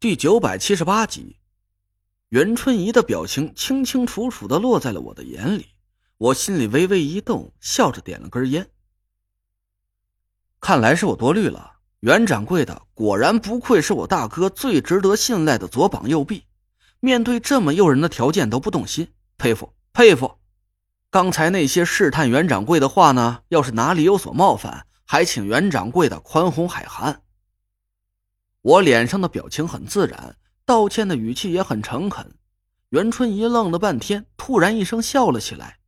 第九百七十八集，袁春怡的表情清清楚楚的落在了我的眼里，我心里微微一动，笑着点了根烟。看来是我多虑了，袁掌柜的果然不愧是我大哥最值得信赖的左膀右臂，面对这么诱人的条件都不动心，佩服佩服。刚才那些试探袁掌柜的话呢，要是哪里有所冒犯，还请袁掌柜的宽宏海涵。我脸上的表情很自然，道歉的语气也很诚恳。袁春怡愣了半天，突然一声笑了起来：“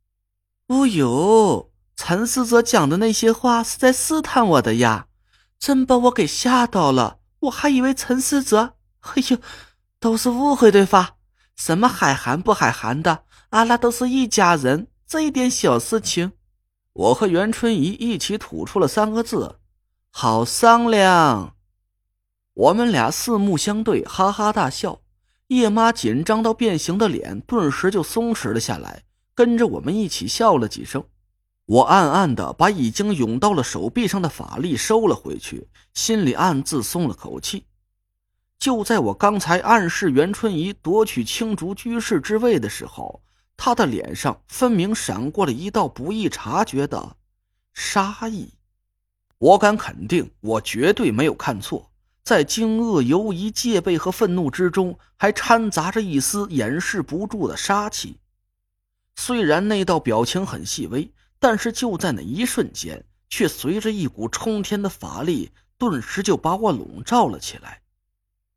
哦呦，陈思哲讲的那些话是在试探我的呀，真把我给吓到了。我还以为陈思哲……哎呦，都是误会对吧？什么海涵不海涵的，阿拉都是一家人，这一点小事情。”我和袁春怡一起吐出了三个字：“好商量。”我们俩四目相对，哈哈大笑。叶妈紧张到变形的脸顿时就松弛了下来，跟着我们一起笑了几声。我暗暗的把已经涌到了手臂上的法力收了回去，心里暗自松了口气。就在我刚才暗示袁春怡夺取青竹居士之位的时候，她的脸上分明闪过了一道不易察觉的杀意。我敢肯定，我绝对没有看错。在惊愕、犹疑、戒备和愤怒之中，还掺杂着一丝掩饰不住的杀气。虽然那道表情很细微，但是就在那一瞬间，却随着一股冲天的法力，顿时就把我笼罩了起来。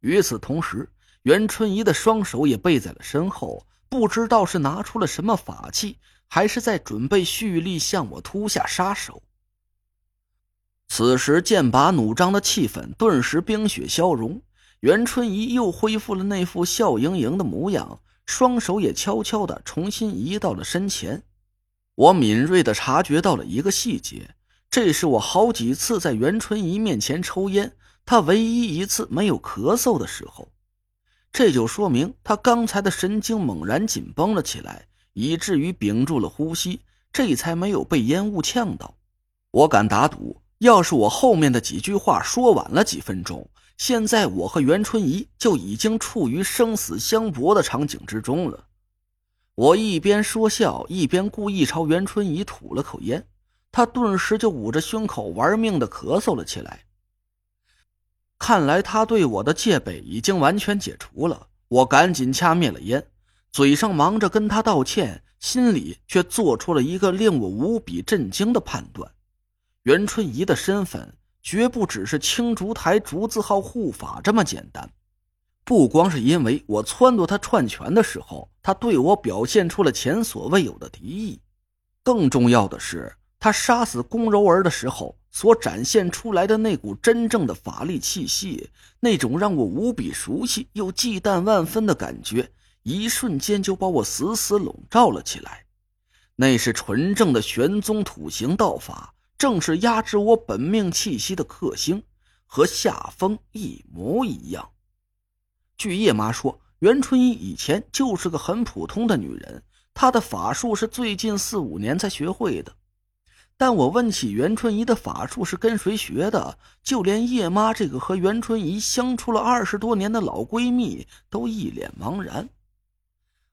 与此同时，袁春怡的双手也背在了身后，不知道是拿出了什么法器，还是在准备蓄力向我突下杀手。此时剑拔弩张的气氛顿时冰雪消融，袁春怡又恢复了那副笑盈盈的模样，双手也悄悄的重新移到了身前。我敏锐的察觉到了一个细节，这是我好几次在袁春怡面前抽烟，她唯一一次没有咳嗽的时候。这就说明她刚才的神经猛然紧绷了起来，以至于屏住了呼吸，这才没有被烟雾呛到。我敢打赌。要是我后面的几句话说晚了几分钟，现在我和袁春怡就已经处于生死相搏的场景之中了。我一边说笑，一边故意朝袁春怡吐了口烟，她顿时就捂着胸口玩命的咳嗽了起来。看来他对我的戒备已经完全解除了，我赶紧掐灭了烟，嘴上忙着跟他道歉，心里却做出了一个令我无比震惊的判断。袁春怡的身份绝不只是青竹台竹字号护法这么简单，不光是因为我撺掇他串拳的时候，他对我表现出了前所未有的敌意，更重要的是，他杀死宫柔儿的时候所展现出来的那股真正的法力气息，那种让我无比熟悉又忌惮万分的感觉，一瞬间就把我死死笼罩了起来。那是纯正的玄宗土行道法。正是压制我本命气息的克星，和夏风一模一样。据叶妈说，袁春怡以前就是个很普通的女人，她的法术是最近四五年才学会的。但我问起袁春怡的法术是跟谁学的，就连叶妈这个和袁春怡相处了二十多年的老闺蜜都一脸茫然。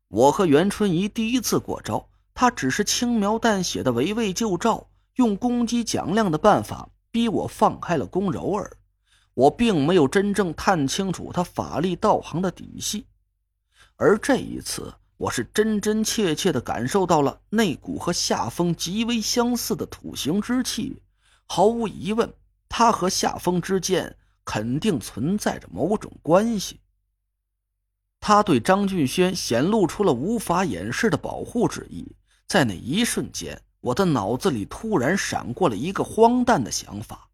我和袁春怡第一次过招，她只是轻描淡写的围魏救赵。用攻击蒋亮的办法逼我放开了宫柔儿，我并没有真正探清楚他法力道行的底细，而这一次，我是真真切切的感受到了那股和夏风极为相似的土行之气。毫无疑问，他和夏风之间肯定存在着某种关系。他对张俊轩显露出了无法掩饰的保护之意，在那一瞬间。我的脑子里突然闪过了一个荒诞的想法：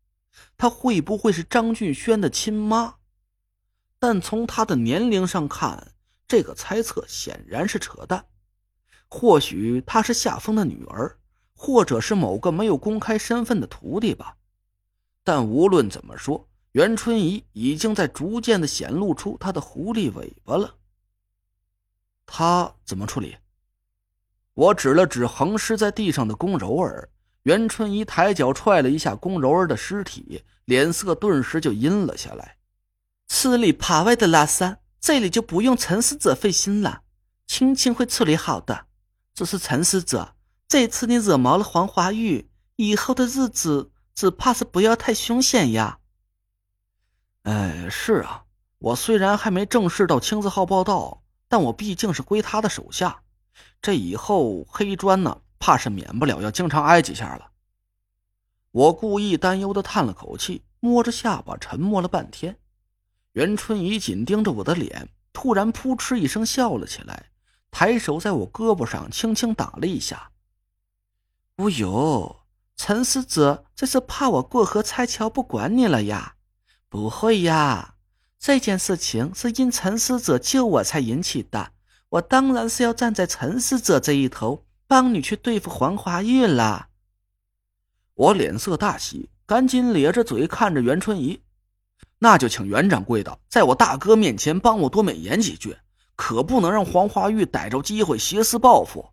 她会不会是张俊轩的亲妈？但从她的年龄上看，这个猜测显然是扯淡。或许她是夏风的女儿，或者是某个没有公开身份的徒弟吧。但无论怎么说，袁春怡已经在逐渐的显露出她的狐狸尾巴了。她怎么处理？我指了指横尸在地上的宫柔儿，袁春怡抬脚踹了一下宫柔儿的尸体，脸色顿时就阴了下来。吃里扒外的拉撒，这里就不用陈使者费心了，青青会处理好的。只是陈使者，这次你惹毛了黄花玉，以后的日子只怕是不要太凶险呀。哎，是啊，我虽然还没正式到青字号报道，但我毕竟是归他的手下，这以后黑砖呢，怕是免不了要经常挨几下了。我故意担忧的叹了口气，摸着下巴沉默了半天。袁春怡紧盯着我的脸，突然扑哧一声笑了起来，抬手在我胳膊上轻轻打了一下。哦呦，陈思哲这是怕我过河拆桥不管你了呀？不会呀，这件事情是因陈思哲救我才引起的，我当然是要站在陈使者这一头，帮你去对付黄花玉了。我脸色大喜，赶紧咧着嘴看着袁春怡。那就请袁掌柜的在我大哥面前帮我多美言几句，可不能让黄花玉逮着机会挟私报复。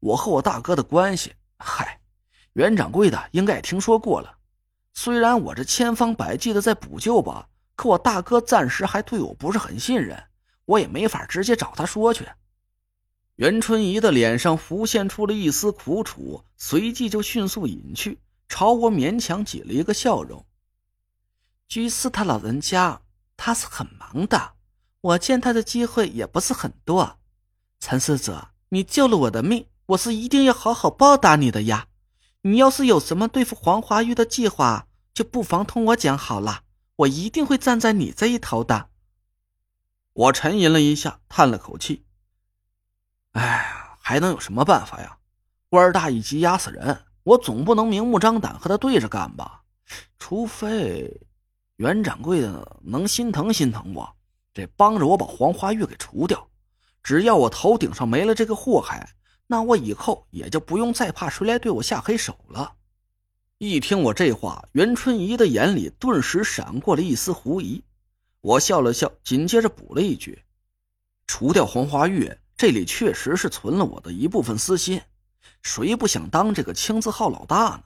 我和我大哥的关系，嗨，袁掌柜的应该也听说过了。虽然我这千方百计的在补救吧，可我大哥暂时还对我不是很信任，我也没法直接找他说去。袁春怡的脸上浮现出了一丝苦楚，随即就迅速隐去，朝我勉强挤了一个笑容。居士他老人家，他是很忙的，我见他的机会也不是很多。陈世泽，你救了我的命，我是一定要好好报答你的呀。你要是有什么对付黄华玉的计划，就不妨同我讲好了，我一定会站在你这一头的。我沉吟了一下，叹了口气：“哎呀，还能有什么办法呀？官大一级压死人，我总不能明目张胆和他对着干吧？除非……”袁掌柜的能心疼心疼我，这帮着我把黄花玉给除掉。只要我头顶上没了这个祸害，那我以后也就不用再怕谁来对我下黑手了。一听我这话，袁春怡的眼里顿时闪过了一丝狐疑。我笑了笑，紧接着补了一句：“除掉黄花玉，这里确实是存了我的一部分私心。谁不想当这个青字号老大呢？”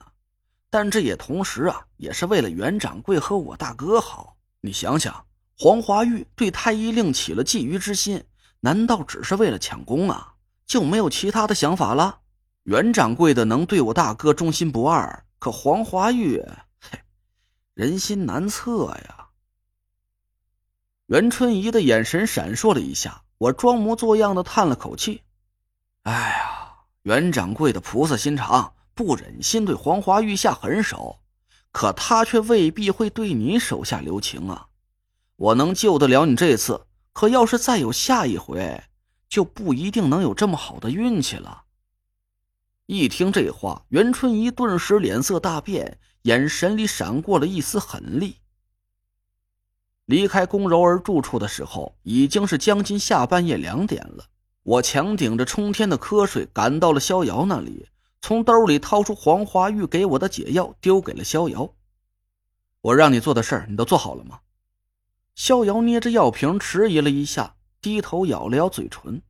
但这也同时啊，也是为了袁掌柜和我大哥好。你想想，黄花玉对太医令起了觊觎之心，难道只是为了抢功啊？就没有其他的想法了？袁掌柜的能对我大哥忠心不二，可黄花玉，嘿，人心难测呀。袁春怡的眼神闪烁了一下，我装模作样的叹了口气：“哎呀，袁掌柜的菩萨心肠。”不忍心对黄花玉下狠手，可他却未必会对你手下留情啊！我能救得了你这次，可要是再有下一回，就不一定能有这么好的运气了。一听这话，袁春怡顿时脸色大变，眼神里闪过了一丝狠厉。离开龚柔儿住处的时候，已经是将近下半夜两点了。我强顶着冲天的瞌睡，赶到了逍遥那里。从兜里掏出黄花玉给我的解药，丢给了逍遥。我让你做的事儿，你都做好了吗？逍遥捏着药瓶，迟疑了一下，低头咬了咬嘴唇。